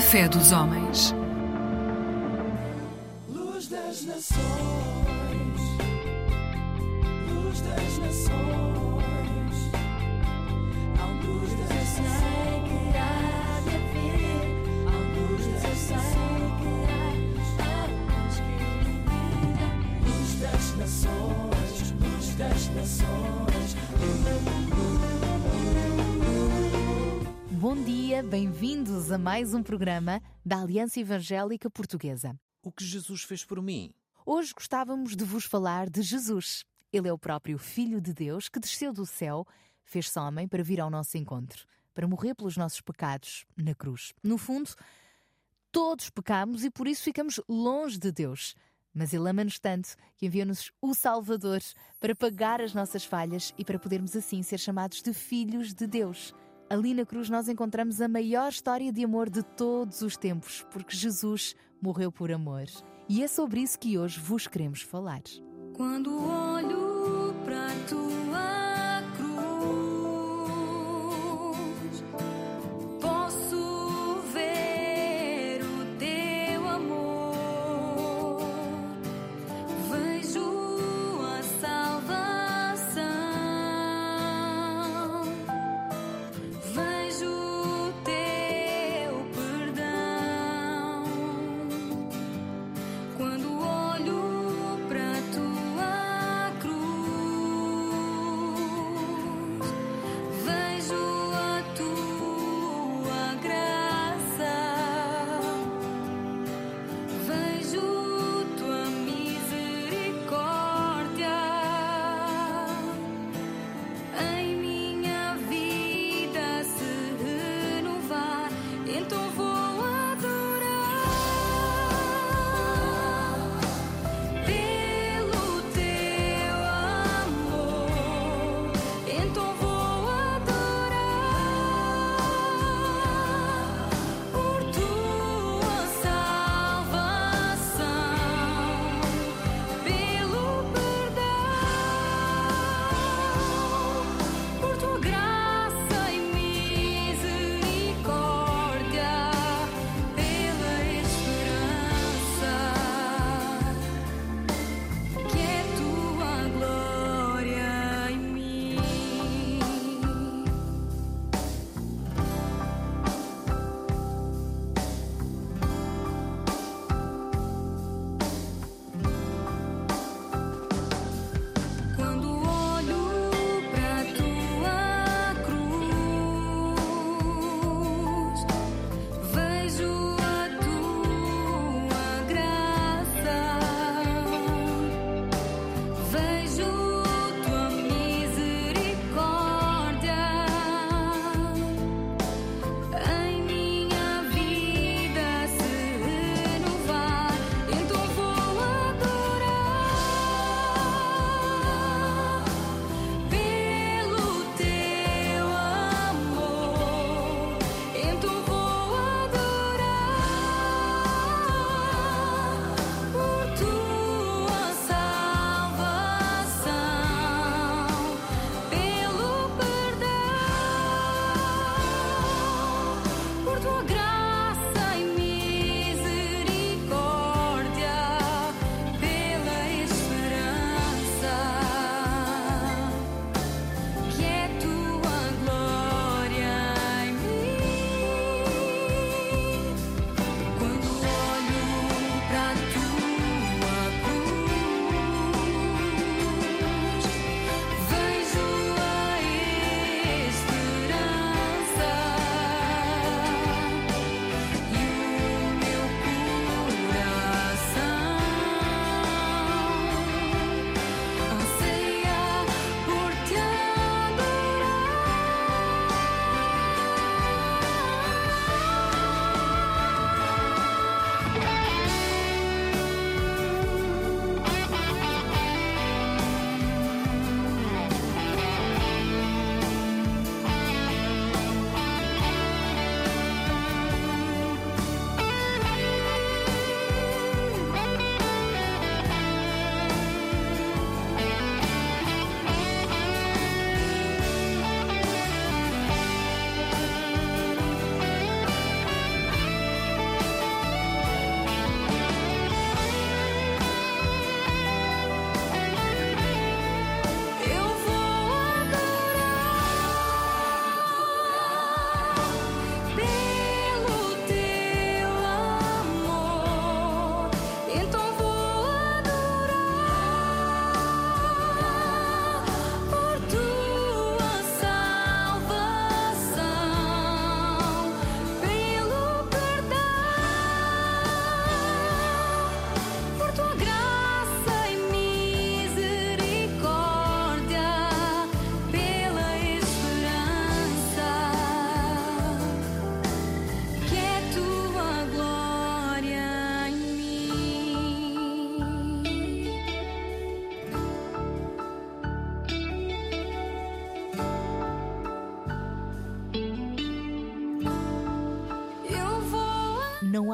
Fé dos homens. Mais um programa da Aliança Evangélica Portuguesa. O que Jesus fez por mim? Hoje gostávamos de vos falar de Jesus. Ele é o próprio Filho de Deus que desceu do céu, fez-se homem para vir ao nosso encontro, para morrer pelos nossos pecados na cruz. No fundo, todos pecamos e por isso ficamos longe de Deus. Mas Ele ama-nos tanto que enviou-nos o Salvador para pagar as nossas falhas e para podermos assim ser chamados de filhos de Deus. Ali na cruz nós encontramos a maior história de amor de todos os tempos, porque Jesus morreu por amor. E é sobre isso que hoje vos queremos falar. Quando olho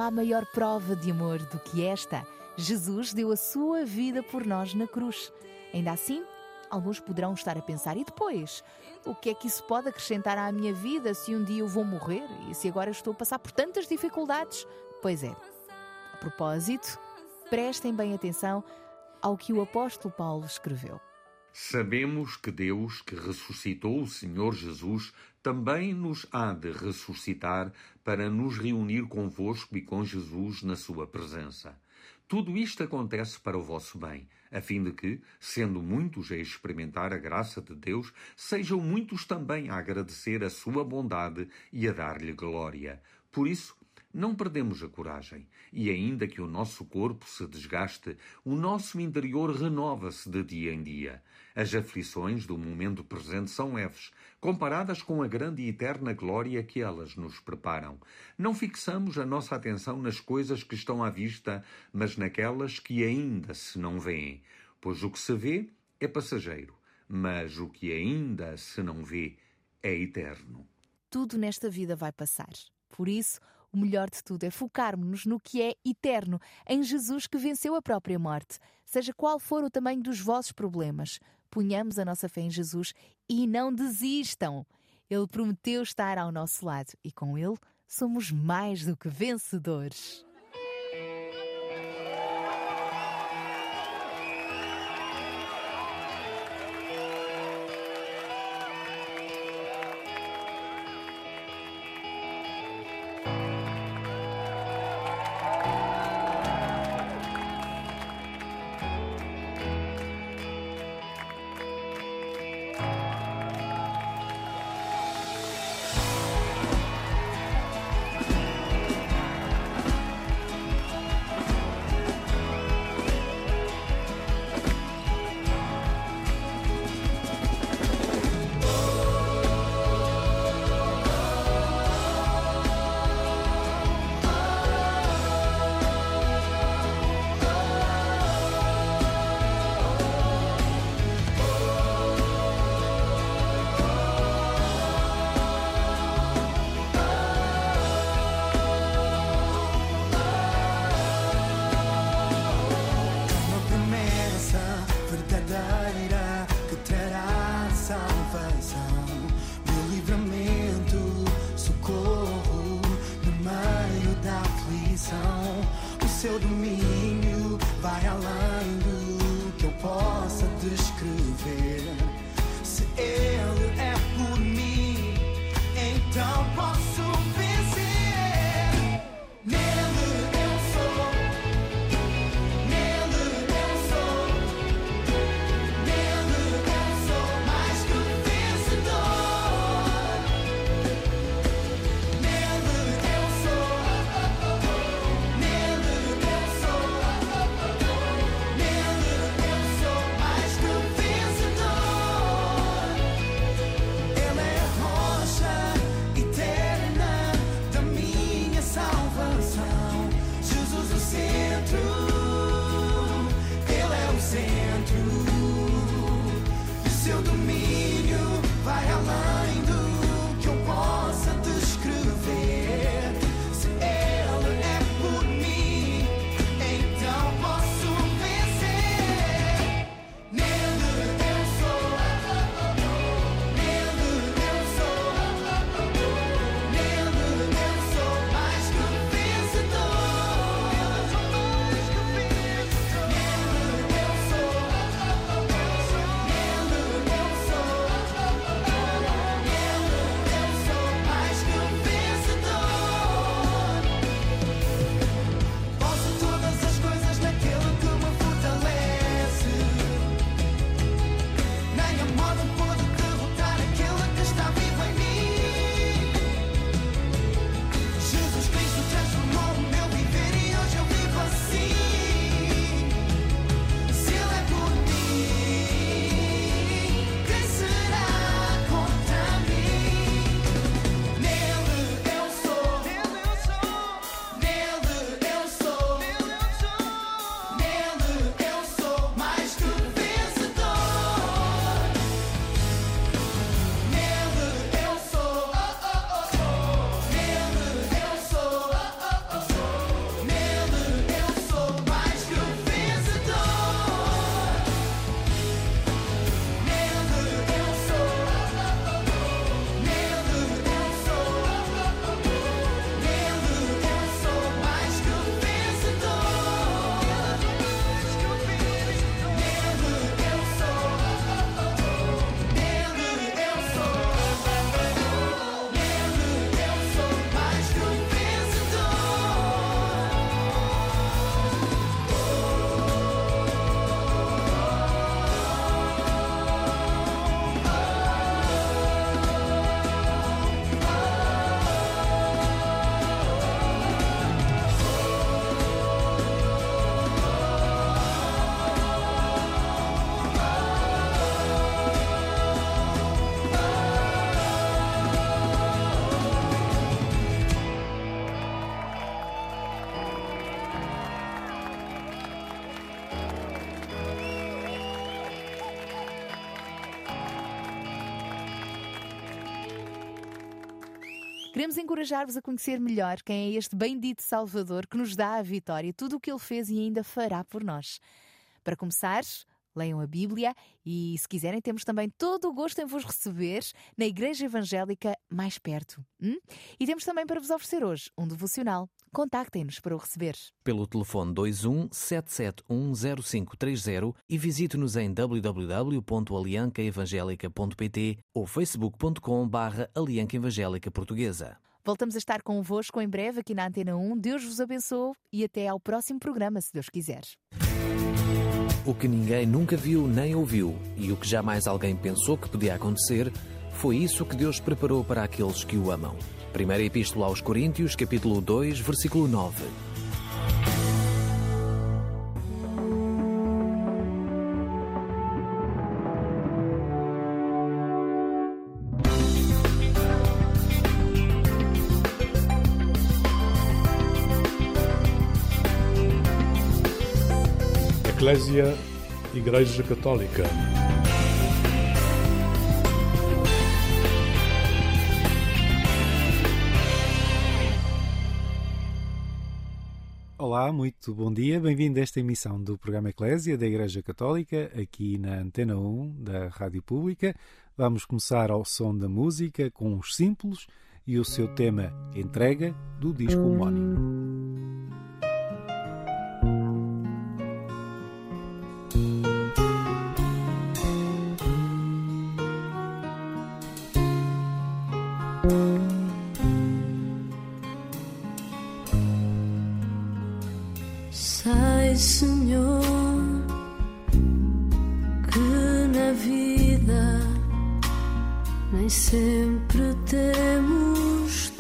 há maior prova de amor do que esta. Jesus deu a sua vida por nós na cruz. Ainda assim, alguns poderão estar a pensar: e depois? O que é que isso pode acrescentar à minha vida se um dia eu vou morrer e se agora estou a passar por tantas dificuldades? Pois é. A propósito, prestem bem atenção ao que o apóstolo Paulo escreveu. Sabemos que Deus, que ressuscitou o Senhor Jesus, também nos há de ressuscitar para nos reunir convosco e com Jesus na sua presença. Tudo isto acontece para o vosso bem, a fim de que, sendo muitos a experimentar a graça de Deus, sejam muitos também a agradecer a sua bondade e a dar-lhe glória. Por isso, não perdemos a coragem, e ainda que o nosso corpo se desgaste, o nosso interior renova-se de dia em dia. As aflições do momento presente são leves, comparadas com a grande e eterna glória que elas nos preparam. Não fixamos a nossa atenção nas coisas que estão à vista, mas naquelas que ainda se não veem, pois o que se vê é passageiro, mas o que ainda se não vê é eterno. Tudo nesta vida vai passar. Por isso, o melhor de tudo é focarmos-nos no que é eterno, em Jesus que venceu a própria morte. Seja qual for o tamanho dos vossos problemas, ponhamos a nossa fé em Jesus e não desistam. Ele prometeu estar ao nosso lado e com ele somos mais do que vencedores. Queremos encorajar-vos a conhecer melhor quem é este bendito Salvador que nos dá a vitória, tudo o que ele fez e ainda fará por nós. Para começar, leiam a Bíblia e, se quiserem, temos também todo o gosto em vos receber na Igreja Evangélica mais perto. hum? E temos também para vos oferecer hoje um devocional. Contactem-nos para o receber. Pelo telefone 21 7710530 e visite-nos em www.aliancaevangelica.pt ou facebook.com barra Alianca Evangélica Portuguesa. Voltamos a estar convosco em breve aqui na Antena 1. Deus vos abençoe e até ao próximo programa, se Deus quiser. O que ninguém nunca viu nem ouviu e o que jamais alguém pensou que podia acontecer, foi isso que Deus preparou para aqueles que o amam. Primeira Epístola aos Coríntios, capítulo 2, versículo 9. Eclésia Igreja Católica. Olá, muito bom dia. Bem-vindo a esta emissão do programa Eclésia da Igreja Católica, aqui na Antena 1 da Rádio Pública. Vamos começar ao som da música com os simples e o seu tema Entrega do disco homónimo. Sai, Senhor, que na vida nem sempre temos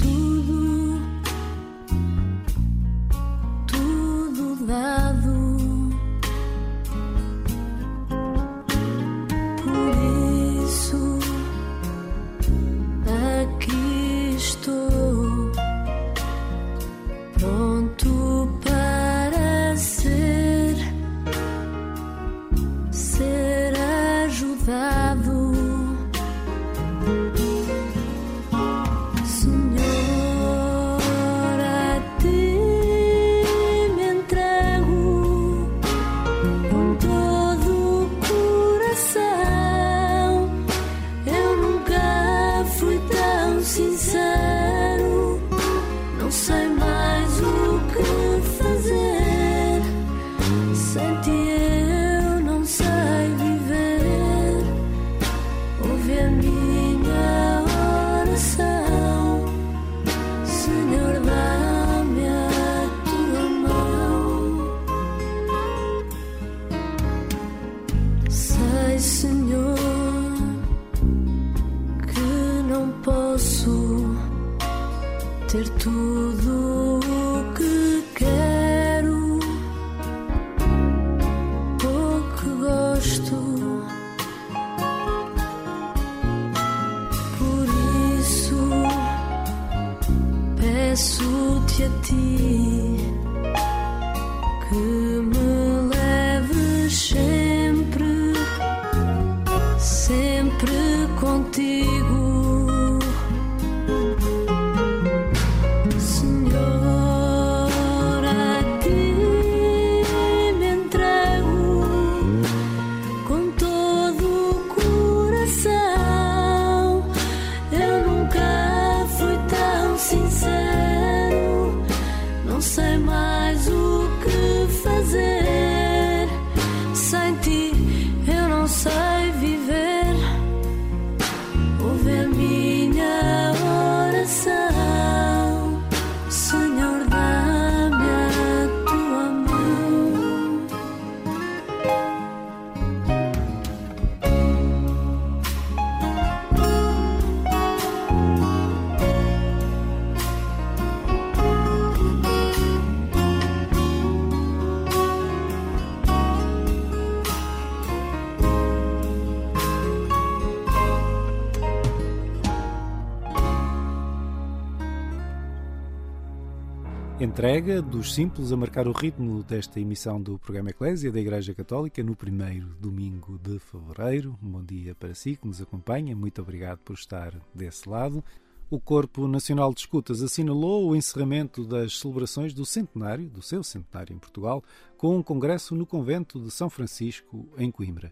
Entrega dos simples a marcar o ritmo desta emissão do programa Eclésia da Igreja Católica no primeiro domingo de fevereiro. Um bom dia para si que nos acompanha. Muito obrigado por estar desse lado. o Corpo Nacional de Escutas assinalou o encerramento das celebrações do centenário, do seu centenário em Portugal, com um congresso no convento de São Francisco, em Coimbra.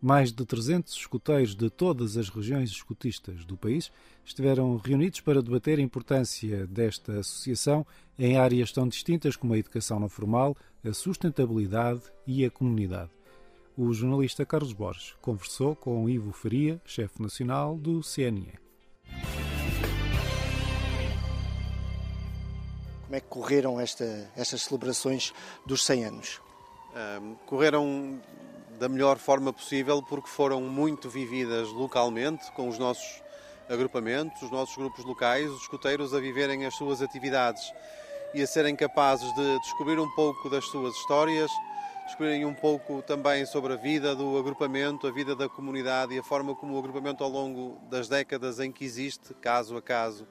Mais de 300 escuteiros de todas as regiões escutistas do país estiveram reunidos para debater a importância desta associação em áreas tão distintas como a educação não formal, a sustentabilidade e a comunidade. O jornalista Carlos Borges conversou com Ivo Faria, chefe nacional do CNE. Como é que correram esta, estas celebrações dos 100 anos? Um, correram da melhor forma possível porque foram muito vividas localmente com os nossos agrupamentos, os nossos grupos locais, os escuteiros a viverem as suas atividades e a serem capazes de descobrir um pouco das suas histórias, descobrirem um pouco também sobre a vida do agrupamento, a vida da comunidade e a forma como o agrupamento ao longo das décadas em que existe, caso a caso,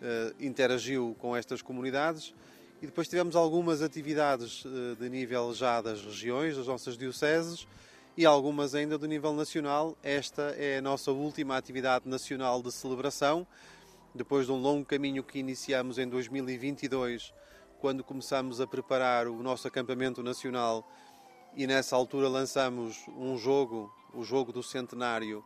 eh, interagiu com estas comunidades. E depois tivemos algumas atividades eh, de nível já das regiões, das nossas dioceses, e algumas ainda do nível nacional. Esta é a nossa última atividade nacional de celebração, depois de um longo caminho que iniciamos em 2022, quando começamos a preparar o nosso acampamento nacional e nessa altura lançamos um jogo, o jogo do centenário,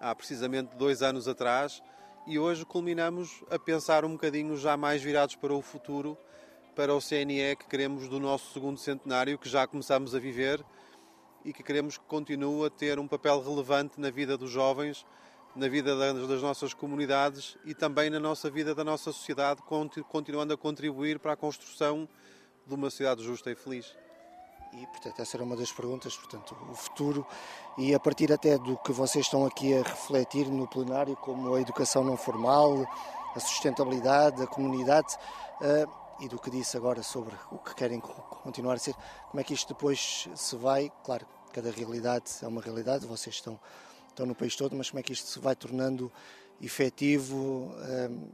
há precisamente dois anos atrás, e hoje culminamos a pensar um bocadinho já mais virados para o futuro, para o CNE que queremos do nosso segundo centenário, que já começamos a viver e que queremos que continue a ter um papel relevante na vida dos jovens, na vida das nossas comunidades e também na nossa vida da nossa sociedade, continuando a contribuir para a construção de uma sociedade justa e feliz. E, portanto, essa era uma das perguntas, portanto, o futuro e a partir até do que vocês estão aqui a refletir no plenário, como a educação não formal, a sustentabilidade, a comunidade, uh, e do que disse agora sobre o que querem continuar a ser, como é que isto depois se vai, claro, cada realidade é uma realidade, vocês estão, estão no país todo, mas como é que isto se vai tornando efetivo uh,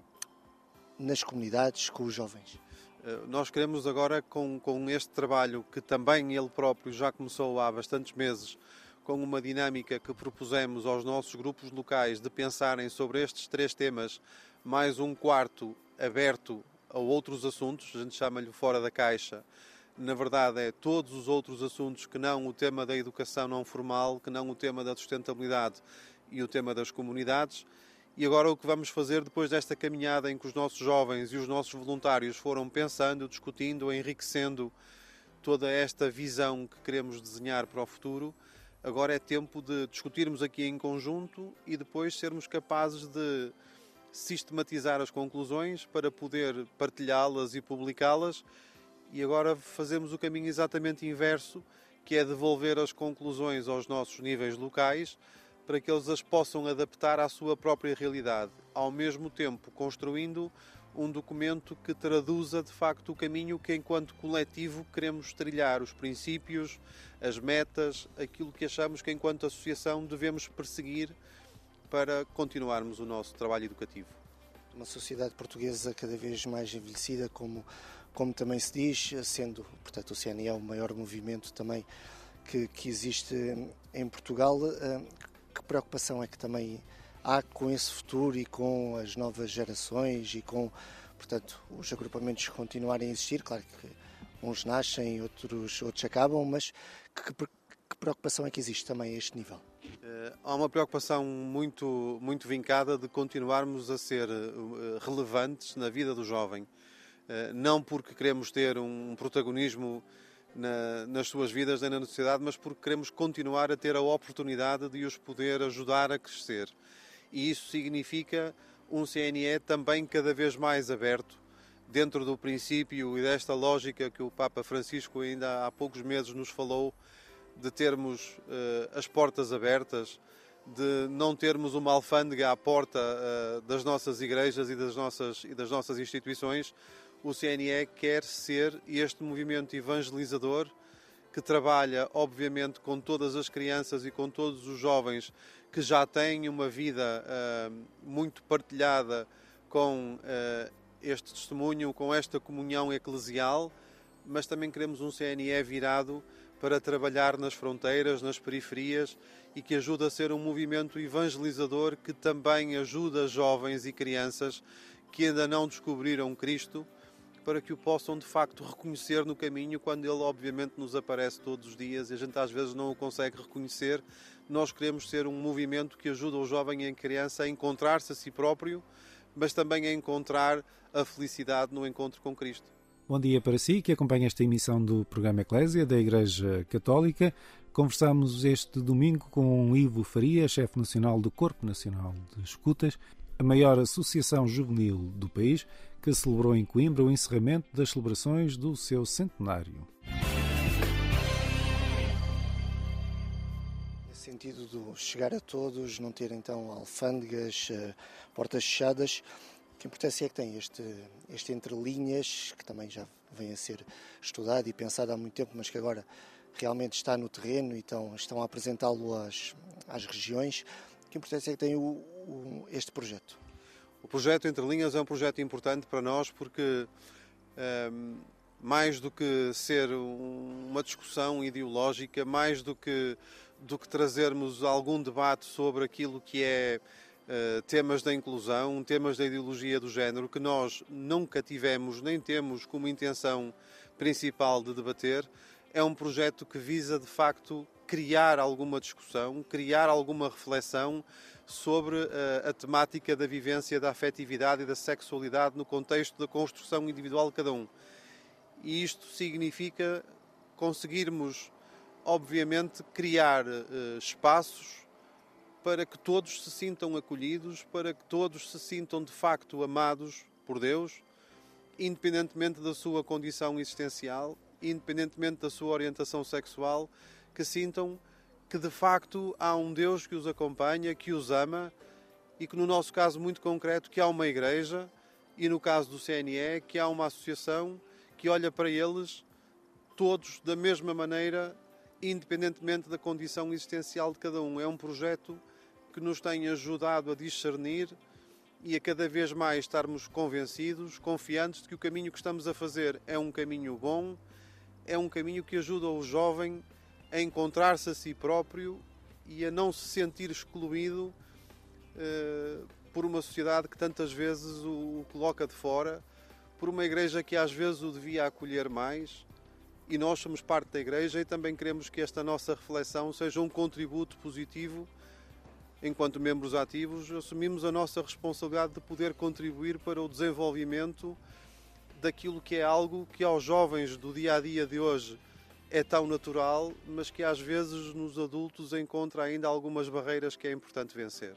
nas comunidades, com os jovens? Nós queremos agora, com, com este trabalho que também ele próprio já começou há bastantes meses, com uma dinâmica que propusemos aos nossos grupos locais de pensarem sobre estes três temas, mais um quarto aberto a outros assuntos, a gente chama-lhe fora da caixa. Na verdade, é todos os outros assuntos que não o tema da educação não formal, que não o tema da sustentabilidade e o tema das comunidades. E agora o que vamos fazer depois desta caminhada em que os nossos jovens e os nossos voluntários foram pensando, discutindo, enriquecendo toda esta visão que queremos desenhar para o futuro, agora é tempo de discutirmos aqui em conjunto e depois sermos capazes de sistematizar as conclusões para poder partilhá-las e publicá-las. E agora fazemos o caminho exatamente inverso, que é devolver as conclusões aos nossos níveis locais para que eles as possam adaptar à sua própria realidade, ao mesmo tempo construindo um documento que traduza de facto o caminho que, enquanto coletivo, queremos trilhar, os princípios, as metas, aquilo que achamos que, enquanto associação, devemos perseguir para continuarmos o nosso trabalho educativo. Uma sociedade portuguesa cada vez mais envelhecida, como, como também se diz, sendo, portanto, o CNE é o maior movimento também que, que existe em Portugal. Que preocupação é que também há com esse futuro e com as novas gerações e com, portanto, os agrupamentos continuarem a existir? Claro que uns nascem, outros, outros acabam, mas que, que preocupação é que existe também a este nível? Uh, há uma preocupação muito, muito vincada de continuarmos a ser uh, relevantes na vida do jovem. Uh, não porque queremos ter um protagonismo na, nas suas vidas nem na sociedade, mas porque queremos continuar a ter a oportunidade de os poder ajudar a crescer. E isso significa um CNE também cada vez mais aberto, dentro do princípio e desta lógica que o Papa Francisco ainda há poucos meses nos falou, de termos uh, as portas abertas, de não termos uma alfândega à porta uh, das nossas igrejas e das nossas, e das nossas instituições, o CNE quer ser este movimento evangelizador que trabalha, obviamente, com todas as crianças e com todos os jovens que já têm uma vida uh, muito partilhada com uh, este testemunho, com esta comunhão eclesial, mas também queremos um CNE virado para trabalhar nas fronteiras, nas periferias e que ajuda a ser um movimento evangelizador que também ajuda jovens e crianças que ainda não descobriram Cristo para que o possam de facto reconhecer no caminho quando ele obviamente nos aparece todos os dias e a gente às vezes não o consegue reconhecer. Nós queremos ser um movimento que ajuda o jovem e a criança a encontrar-se a si próprio, mas também a encontrar a felicidade no encontro com Cristo. Bom dia para si que acompanha esta emissão do programa Eclésia da Igreja Católica. Conversamos este domingo com Ivo Faria, chefe nacional do Corpo Nacional de Escutas, a maior associação juvenil do país, que celebrou em Coimbra o encerramento das celebrações do seu centenário. Sentido de chegar a todos, não ter então alfândegas, eh, portas fechadas, que importância é que tem este, este entre linhas, que também já vem a ser estudado e pensado há muito tempo, mas que agora realmente está no terreno e estão, estão a apresentá-lo às, às regiões. Que importância é que tem o, o- este projeto? O projeto Entre Linhas é um projeto importante para nós porque, ehm, mais do que ser um- uma discussão ideológica, mais do que, do que trazermos algum debate sobre aquilo que é eh, temas da inclusão, temas da ideologia do género, que nós nunca tivemos nem temos como intenção principal de debater, é um projeto que visa de facto criar alguma discussão, criar alguma reflexão sobre eh, a temática da vivência da afetividade e da sexualidade no contexto da construção individual de cada um. E isto significa conseguirmos, obviamente, criar eh, espaços para que todos se sintam acolhidos, para que todos se sintam de facto amados por Deus, independentemente da sua condição existencial, independentemente da sua orientação sexual, que sintam que de facto há um Deus que os acompanha, que os ama e que no nosso caso muito concreto que há uma igreja e no caso do CNE que há uma associação que olha para eles todos da mesma maneira, independentemente da condição existencial de cada um. É um projeto que nos tem ajudado a discernir e a cada vez mais estarmos convencidos, confiantes de que o caminho que estamos a fazer é um caminho bom, é um caminho que ajuda o jovem a encontrar-se a si próprio e a não se sentir excluído eh, por uma sociedade que tantas vezes o, o coloca de fora, por uma igreja que às vezes o devia acolher mais. E nós somos parte da igreja e também queremos que esta nossa reflexão seja um contributo positivo enquanto membros ativos, assumimos a nossa responsabilidade de poder contribuir para o desenvolvimento daquilo que é algo que aos jovens do dia a dia de hoje é tão natural, mas que às vezes nos adultos encontra ainda algumas barreiras que é importante vencer.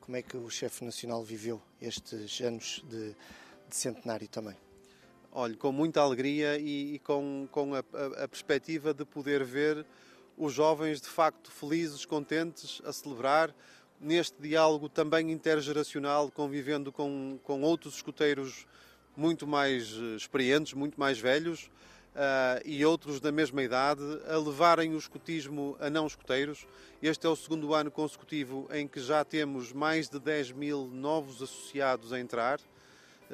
Como é que o chefe nacional viveu estes anos de, de centenário também? Olhe, com muita alegria e, e com, com a, a- a perspectiva de poder ver os jovens de facto felizes, contentes, a celebrar neste diálogo também intergeracional, convivendo com, com outros escuteiros muito mais eh, experientes, muito mais velhos e outros da mesma idade, a levarem o escutismo a não escuteiros. Este é o segundo ano consecutivo em que já temos mais de 10 mil novos associados a entrar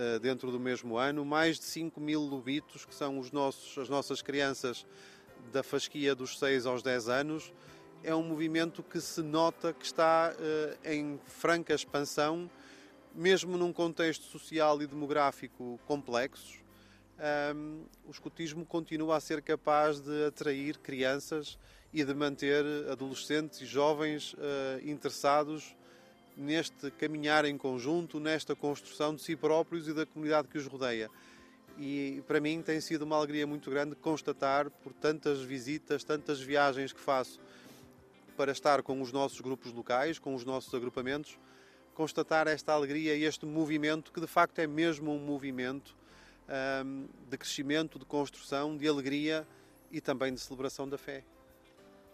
eh, dentro do mesmo ano, mais de 5 mil lobitos, que são os nossos, as nossas crianças da fasquia dos 6 aos 10 anos. É um movimento que se nota que está eh, em franca expansão, mesmo num contexto social e demográfico complexo. Ahm, o escutismo continua a ser capaz de atrair crianças e de manter adolescentes e jovens eh, interessados neste caminhar em conjunto, nesta construção de si próprios e da comunidade que os rodeia. E para mim tem sido uma alegria muito grande constatar, por tantas visitas, tantas viagens que faço para estar com os nossos grupos locais, com os nossos agrupamentos, constatar esta alegria e este movimento, que de facto é mesmo um movimento de crescimento, de construção, de alegria e também de celebração da fé.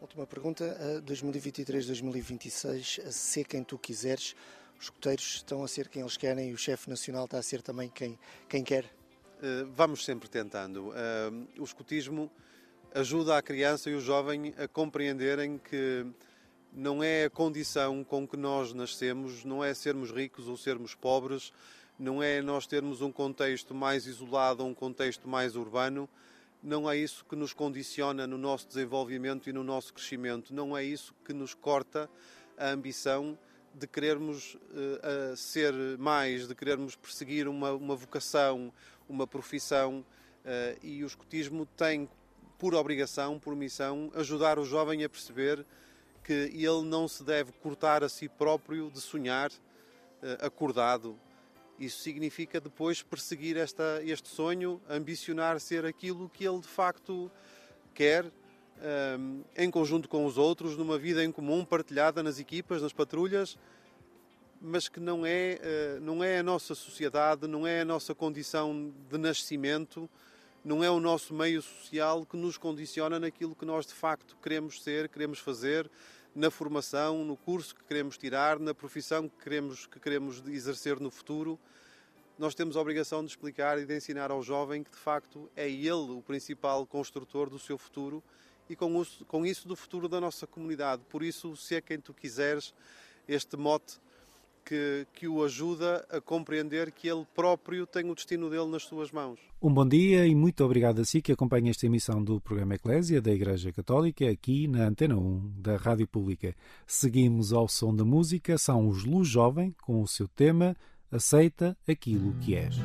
Última pergunta, eh, 2023-2026, a ser quem tu quiseres, os escuteiros estão a ser quem eles querem e o chefe nacional está a ser também quem, quem quer. Eh, vamos sempre tentando. Eh, o escutismo ajuda a criança e o jovem a compreenderem que não é a condição com que nós nascemos, não é sermos ricos ou sermos pobres, não é nós termos um contexto mais isolado um contexto mais urbano, não é isso que nos condiciona no nosso desenvolvimento e no nosso crescimento, não é isso que nos corta a ambição de querermos a ser mais, de querermos perseguir uma, uma vocação, uma profissão. eh, e o escotismo tem por obrigação, por missão, ajudar o jovem a perceber que ele não se deve cortar a si próprio de sonhar eh, acordado. Isso significa depois perseguir esta, este sonho, ambicionar ser aquilo que ele de facto quer, ehm, em conjunto com os outros, numa vida em comum, partilhada nas equipas, nas patrulhas, mas que não é, eh, não é a nossa sociedade, não é a nossa condição de nascimento, não é o nosso meio social que nos condiciona naquilo que nós de facto queremos ser, queremos fazer, na formação, no curso que queremos tirar, na profissão que queremos, que queremos exercer no futuro. Nós temos a obrigação de explicar e de ensinar ao jovem que de facto é ele o principal construtor do seu futuro e com isso, do futuro da nossa comunidade. Por isso, se é quem tu quiseres, este mote que, que o ajuda a compreender que ele próprio tem o destino dele nas suas mãos. Um bom dia e muito obrigado a si que acompanha esta emissão do programa Eclésia da Igreja Católica aqui na Antena 1 da Rádio Pública. Seguimos ao som da música, são os Luz Jovem com o seu tema Aceita aquilo que és.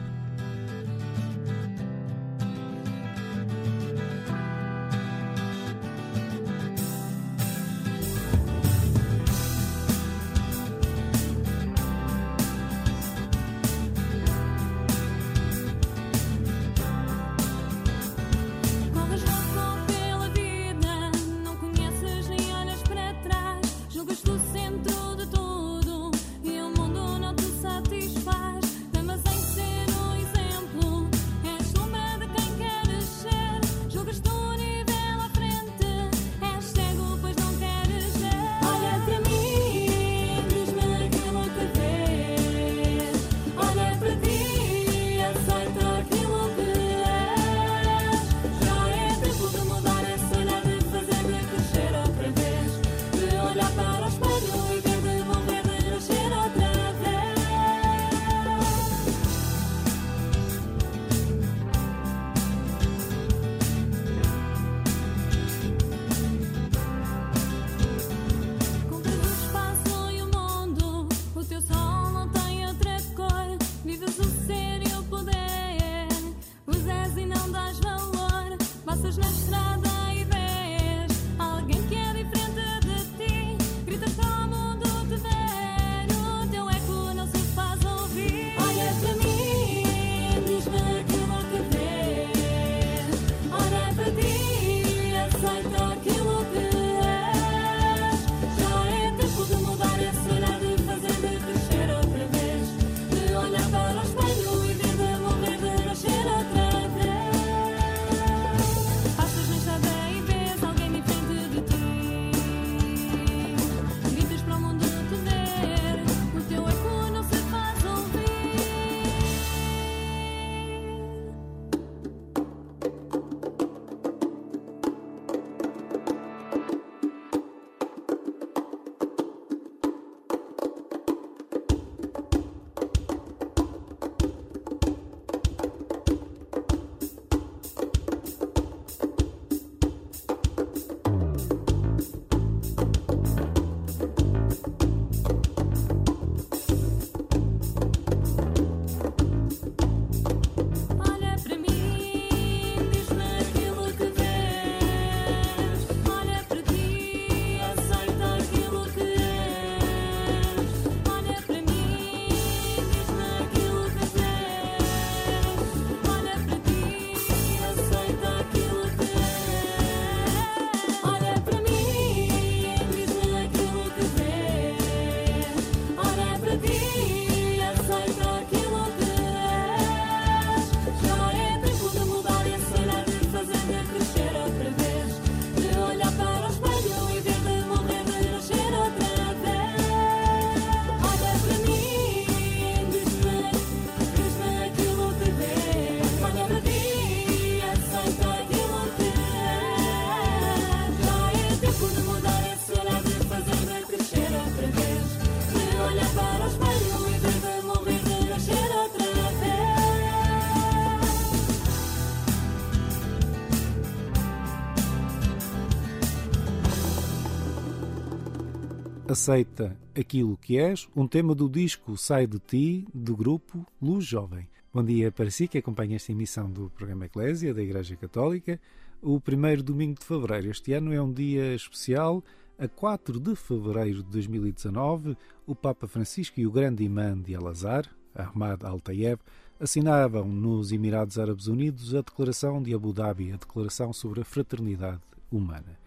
Aceita aquilo que és, um tema do disco Sai de Ti, do grupo Luz Jovem. Bom dia para si que acompanha esta emissão do programa Eclésia da Igreja Católica. O primeiro domingo de fevereiro. Este ano é um dia especial. A 4 de fevereiro de 2019, o Papa Francisco e o grande imã de Al-Azhar, Ahmad Al-Tayeb, assinavam nos Emirados Árabes Unidos a Declaração de Abu Dhabi, a Declaração sobre a Fraternidade Humana.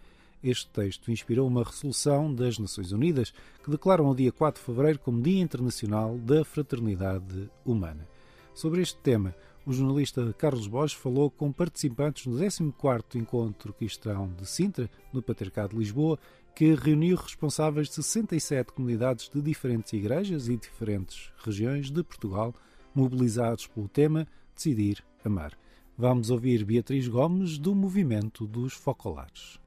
Este texto inspirou uma resolução das Nações Unidas que declaram o dia 4 de fevereiro como Dia Internacional da Fraternidade Humana. Sobre este tema, o jornalista Carlos Borges falou com participantes no 14º Encontro Cristão de Sintra, no Patriarcado de Lisboa, que reuniu responsáveis de 67 comunidades de diferentes igrejas e diferentes regiões de Portugal, mobilizados pelo tema Decidir Amar. Vamos ouvir Beatriz Gomes do Movimento dos Focolares.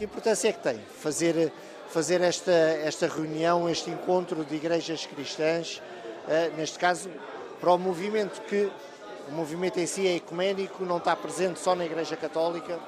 Que importância é que tem fazer, fazer esta, esta reunião, este encontro de igrejas cristãs, eh, neste caso, para o movimento que o movimento em si é ecuménico, não está presente só na Igreja Católica?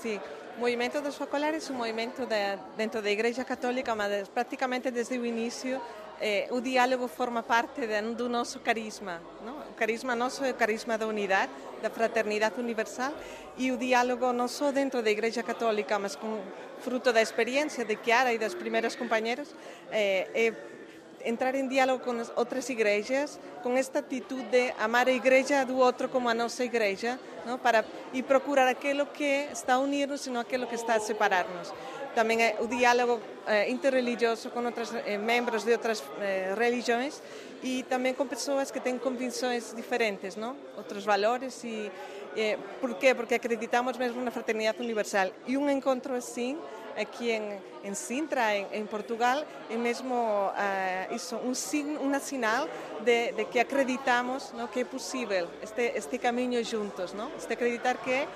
Sí, o Movimento dos Focolares é um movimento de, dentro da Igreja Católica, mas praticamente desde o início eh, o diálogo forma parte do nosso carisma. Não? O carisma nosso é o carisma da unidade, da fraternidade universal e o diálogo não só dentro da Igreja Católica, mas com fruto da experiência de Chiara e das primeiras companheiras, eh, é entrar em diálogo com as outras igrejas, com esta atitude de amar a igreja do outro como a nossa igreja, não? Para, e procurar aquilo que está a unir-nos e não aquilo que está a separar-nos. Também é o diálogo eh, interreligioso com outros eh, membros de outras eh, religiões e também com pessoas que têm convicções diferentes, não? outros valores. E, eh, por quê? Porque acreditamos mesmo na fraternidade universal. E um encontro assim aqui em, em Sintra, em, em, Portugal, é mesmo uh, isso, um, um sinal de, de, que acreditamos não, que é possível este, este caminho juntos, não? este acreditar que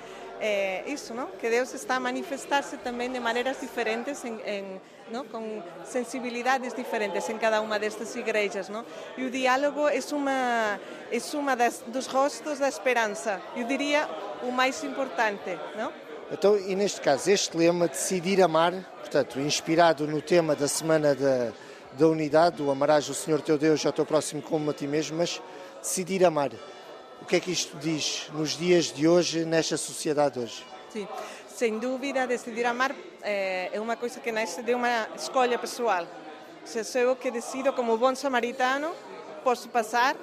é isso, não? que Deus está a manifestar-se também de maneiras diferentes, em, em, não? com sensibilidades diferentes em cada uma destas igrejas. Não? E o diálogo é uma, é uma das, dos rostos da esperança, eu diria o mais importante. Não? Então, e neste caso, este lema, Decidir Amar, portanto, inspirado no tema da Semana da, da Unidade, do Amarás o Senhor teu Deus ao teu próximo como a ti mesmo, mas Decidir Amar. O que é que isto diz nos dias de hoje, nesta sociedade hoje? Sim, sem dúvida, Decidir Amar é, é uma coisa que nasce de uma escolha pessoal. Se sou eu que decido, como bom samaritano, posso passar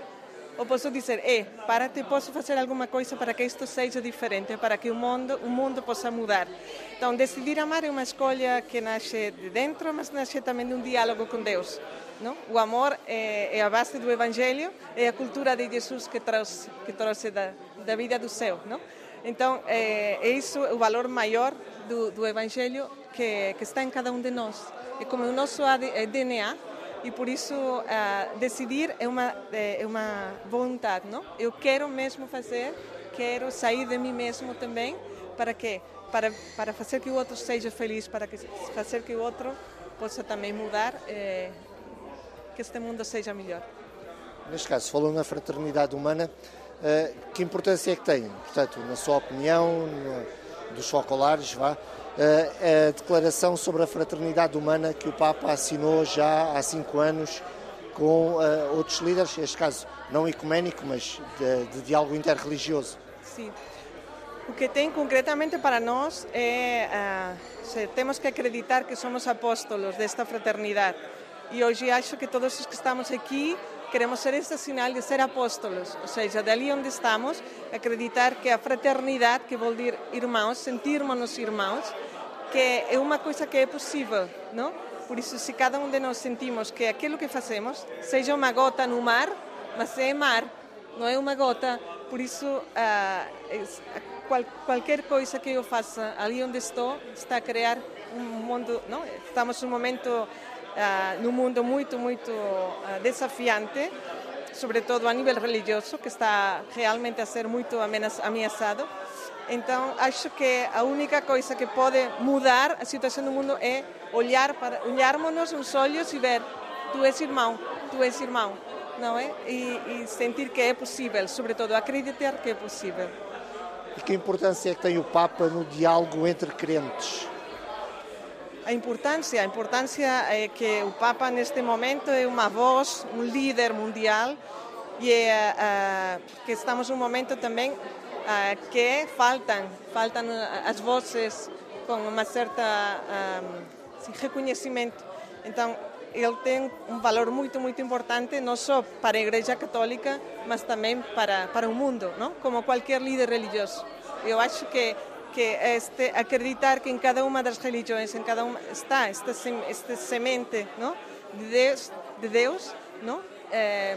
ou posso dizer, é, para te posso fazer alguma coisa para que isto seja diferente, para que o mundo, o mundo possa mudar. Então, decidir amar é uma escolha que nasce de dentro, mas nasce também de um diálogo com Deus. Não? O amor é, é a base do Evangelho, é a cultura de Jesus que trouxe, que trouxe da, da vida do céu. Não? Então, é, é isso o valor maior do, do Evangelho que, que está em cada um de nós. É como o nosso DNA, e por isso uh, decidir é uma é uma vontade, não? Eu quero mesmo fazer, quero sair de mim mesmo também, para quê? Para para fazer que o outro seja feliz, para que fazer que o outro possa também mudar, eh, que este mundo seja melhor. Neste caso, falou na fraternidade humana, uh, que importância é que tem? Portanto, na sua opinião, no, dos focolares, vá, a declaração sobre a fraternidade humana que o Papa assinou já há cinco anos com outros líderes, neste caso não ecuménico, mas de, de diálogo interreligioso. Sim. O que tem concretamente para nós é uh, temos que acreditar que somos apóstolos desta fraternidade. E hoje acho que todos os que estamos aqui queremos ser este sinal de ser apóstolos, ou seja, dali onde estamos, acreditar que a fraternidade, que vol dir irmãos, sentirmos-nos irmãos, que é uma coisa que é possível, não? Por isso, se cada um de nós sentimos que aquilo que fazemos seja uma gota no mar, mas é mar, não é uma gota, por isso, qual, qualquer coisa que eu faça ali onde estou está a criar um mundo, não? Estamos num momento, uh, num mundo muito, muito uh, desafiante, sobretudo a nível religioso, que está realmente a ser muito ameaçado. Então, acho que a única coisa que pode mudar a situação do mundo é olhar para olharmos nos olhos e ver tu és irmão, tu és irmão, não é? E, e sentir que é possível, sobretudo acreditar que é possível. E que importância é que tem o Papa no diálogo entre crentes? A importância, a importância é que o Papa neste momento é uma voz, um líder mundial e é, ah, que estamos num momento também que faltam, faltam ah, as vozes com uma certa ah, assim, reconhecimento. Então ele tem um valor muito muito importante não só para a Igreja Católica, mas também para para o mundo, não? Como qualquer líder religioso. Eu acho que que este, acreditar que em cada uma das religiões, em cada uma está esta, esta semente não? de Deus, de Deus não? Eh,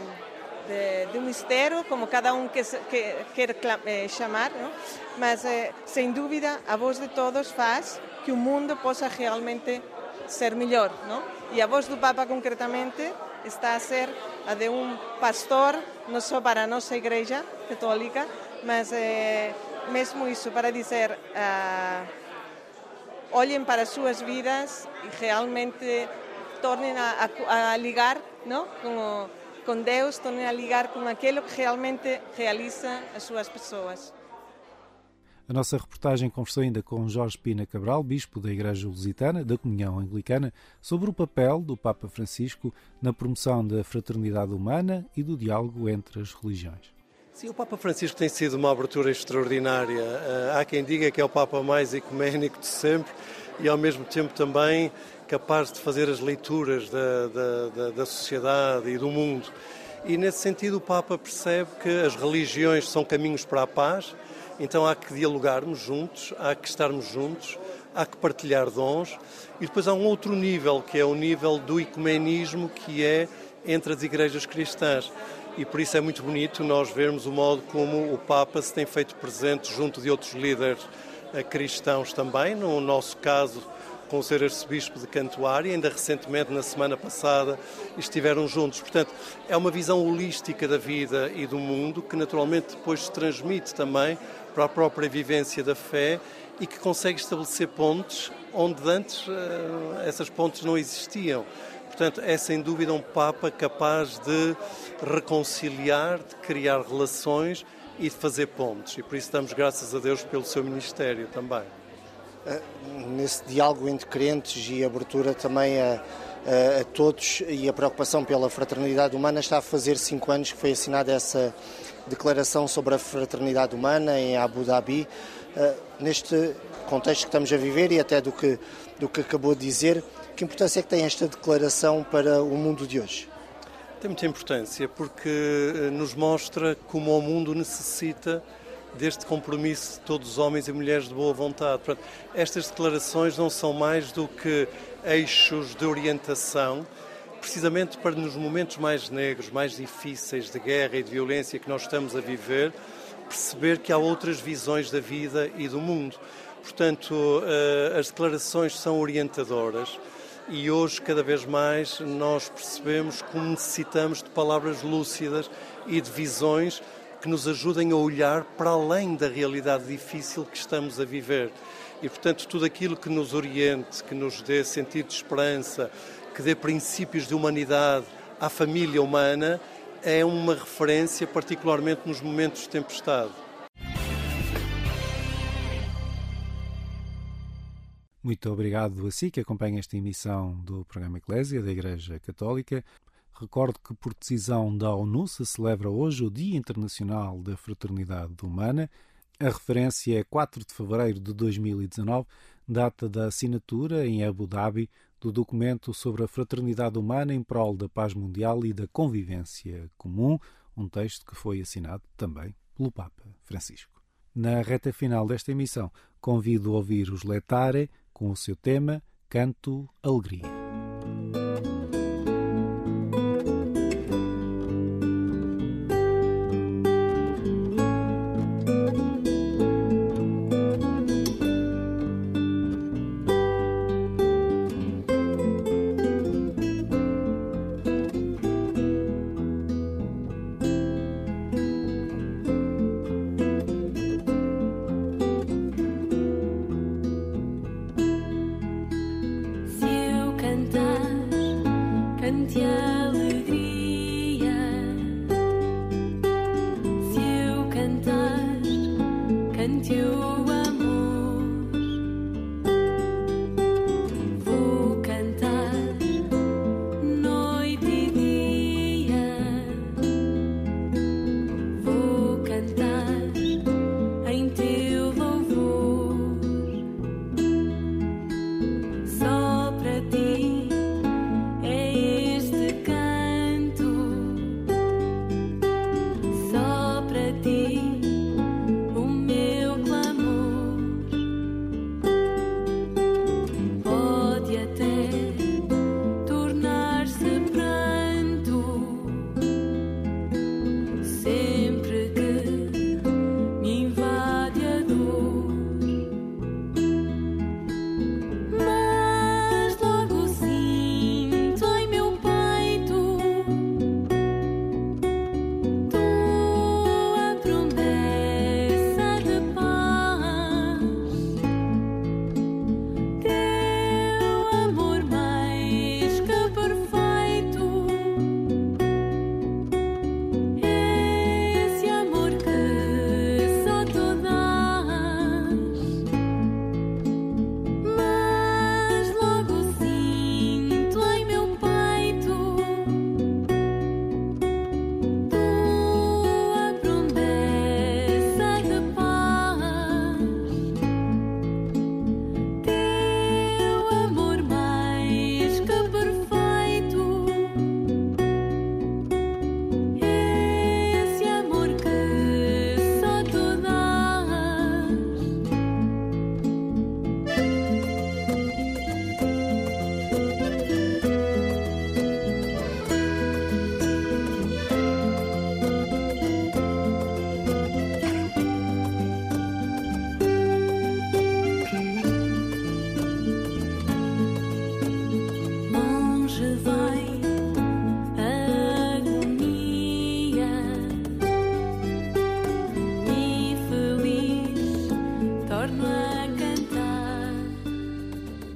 de, de um mistério, como cada um que, que, quer eh, chamar, não? mas eh, sem dúvida a voz de todos faz que o mundo possa realmente ser melhor. Não? E a voz do Papa, concretamente, está a ser a de um pastor, não só para a nossa Igreja Católica, mas eh, mesmo isso para dizer ah, olhem para as suas vidas e realmente tornem a, a- a ligar não? com, o- com Deus, tornem a ligar com aquilo que realmente realiza as suas pessoas. A nossa reportagem conversou ainda com Jorge Pina Cabral, bispo da Igreja Lusitana, da Comunhão Anglicana, sobre o papel do Papa Francisco na promoção da fraternidade humana e do diálogo entre as religiões. Sim, o Papa Francisco tem sido uma abertura extraordinária. Eh, Há quem diga que é o Papa mais ecuménico de sempre e, ao mesmo tempo, também capaz de fazer as leituras da, da, da, da sociedade e do mundo. E, nesse sentido, o Papa percebe que as religiões são caminhos para a paz, então há que dialogarmos juntos, há que estarmos juntos, há que partilhar dons. E depois há um outro nível, que é o nível do ecumenismo, que é entre as igrejas cristãs. E por isso é muito bonito nós vermos o modo como o Papa se tem feito presente junto de outros líderes eh, cristãos também, no nosso caso com o Sr. Arcebispo de Cantuária, ainda recentemente, na semana passada, estiveram juntos. Portanto, é uma visão holística da vida e do mundo que naturalmente depois se transmite também para a própria vivência da fé e que consegue estabelecer pontes onde antes eh, essas pontes não existiam. Portanto, é sem dúvida um Papa capaz de reconciliar, de criar relações e de fazer pontes. E por isso damos graças a Deus pelo seu ministério também. Nesse diálogo entre crentes e abertura também a, a- a todos e a preocupação pela fraternidade humana, está a fazer cinco anos que foi assinada essa declaração sobre a fraternidade humana em Abu Dhabi. Eh, Neste contexto que estamos a viver e até do que, do que acabou de dizer, que importância é que tem esta declaração para o mundo de hoje? Tem muita importância porque eh, nos mostra como o mundo necessita deste compromisso de todos os homens e mulheres de boa vontade. Portanto, estas declarações não são mais do que eixos de orientação, precisamente para nos momentos mais negros, mais difíceis de guerra e de violência que nós estamos a viver, perceber que há outras visões da vida e do mundo. Portanto, eh, as declarações são orientadoras e hoje, cada vez mais, nós percebemos como necessitamos de palavras lúcidas e de visões que nos ajudem a olhar para além da realidade difícil que estamos a viver. E, portanto, tudo aquilo que nos oriente, que nos dê sentido de esperança, que dê princípios de humanidade à família humana, é uma referência, particularmente nos momentos de tempestade. Muito obrigado a si que acompanha esta emissão do programa Eclésia da Igreja Católica. Recordo que, por decisão da ONU, se celebra hoje o Dia Internacional da Fraternidade Humana. A referência é 4 de fevereiro de 2019, data da assinatura em Abu Dhabi do documento sobre a fraternidade humana em prol da paz mundial e da convivência comum, um texto que foi assinado também pelo Papa Francisco. Na reta final desta emissão, convido a ouvir os Letare com o seu tema Canto Alegria.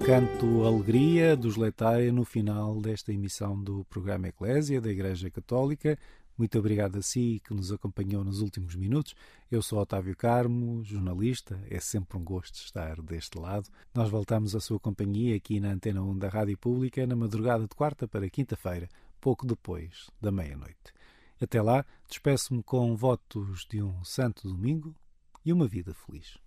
Canto Alegria dos Letária no final desta emissão do programa Eclésia da Igreja Católica. Muito obrigado a si que nos acompanhou nos últimos minutos. Eu sou Otávio Carmo, jornalista. É sempre um gosto estar deste lado. Nós voltamos à sua companhia aqui na Antena 1 da Rádio Pública na madrugada de quarta para quinta-feira, pouco depois da meia-noite. Até lá, despeço-me com votos de um santo domingo e uma vida feliz.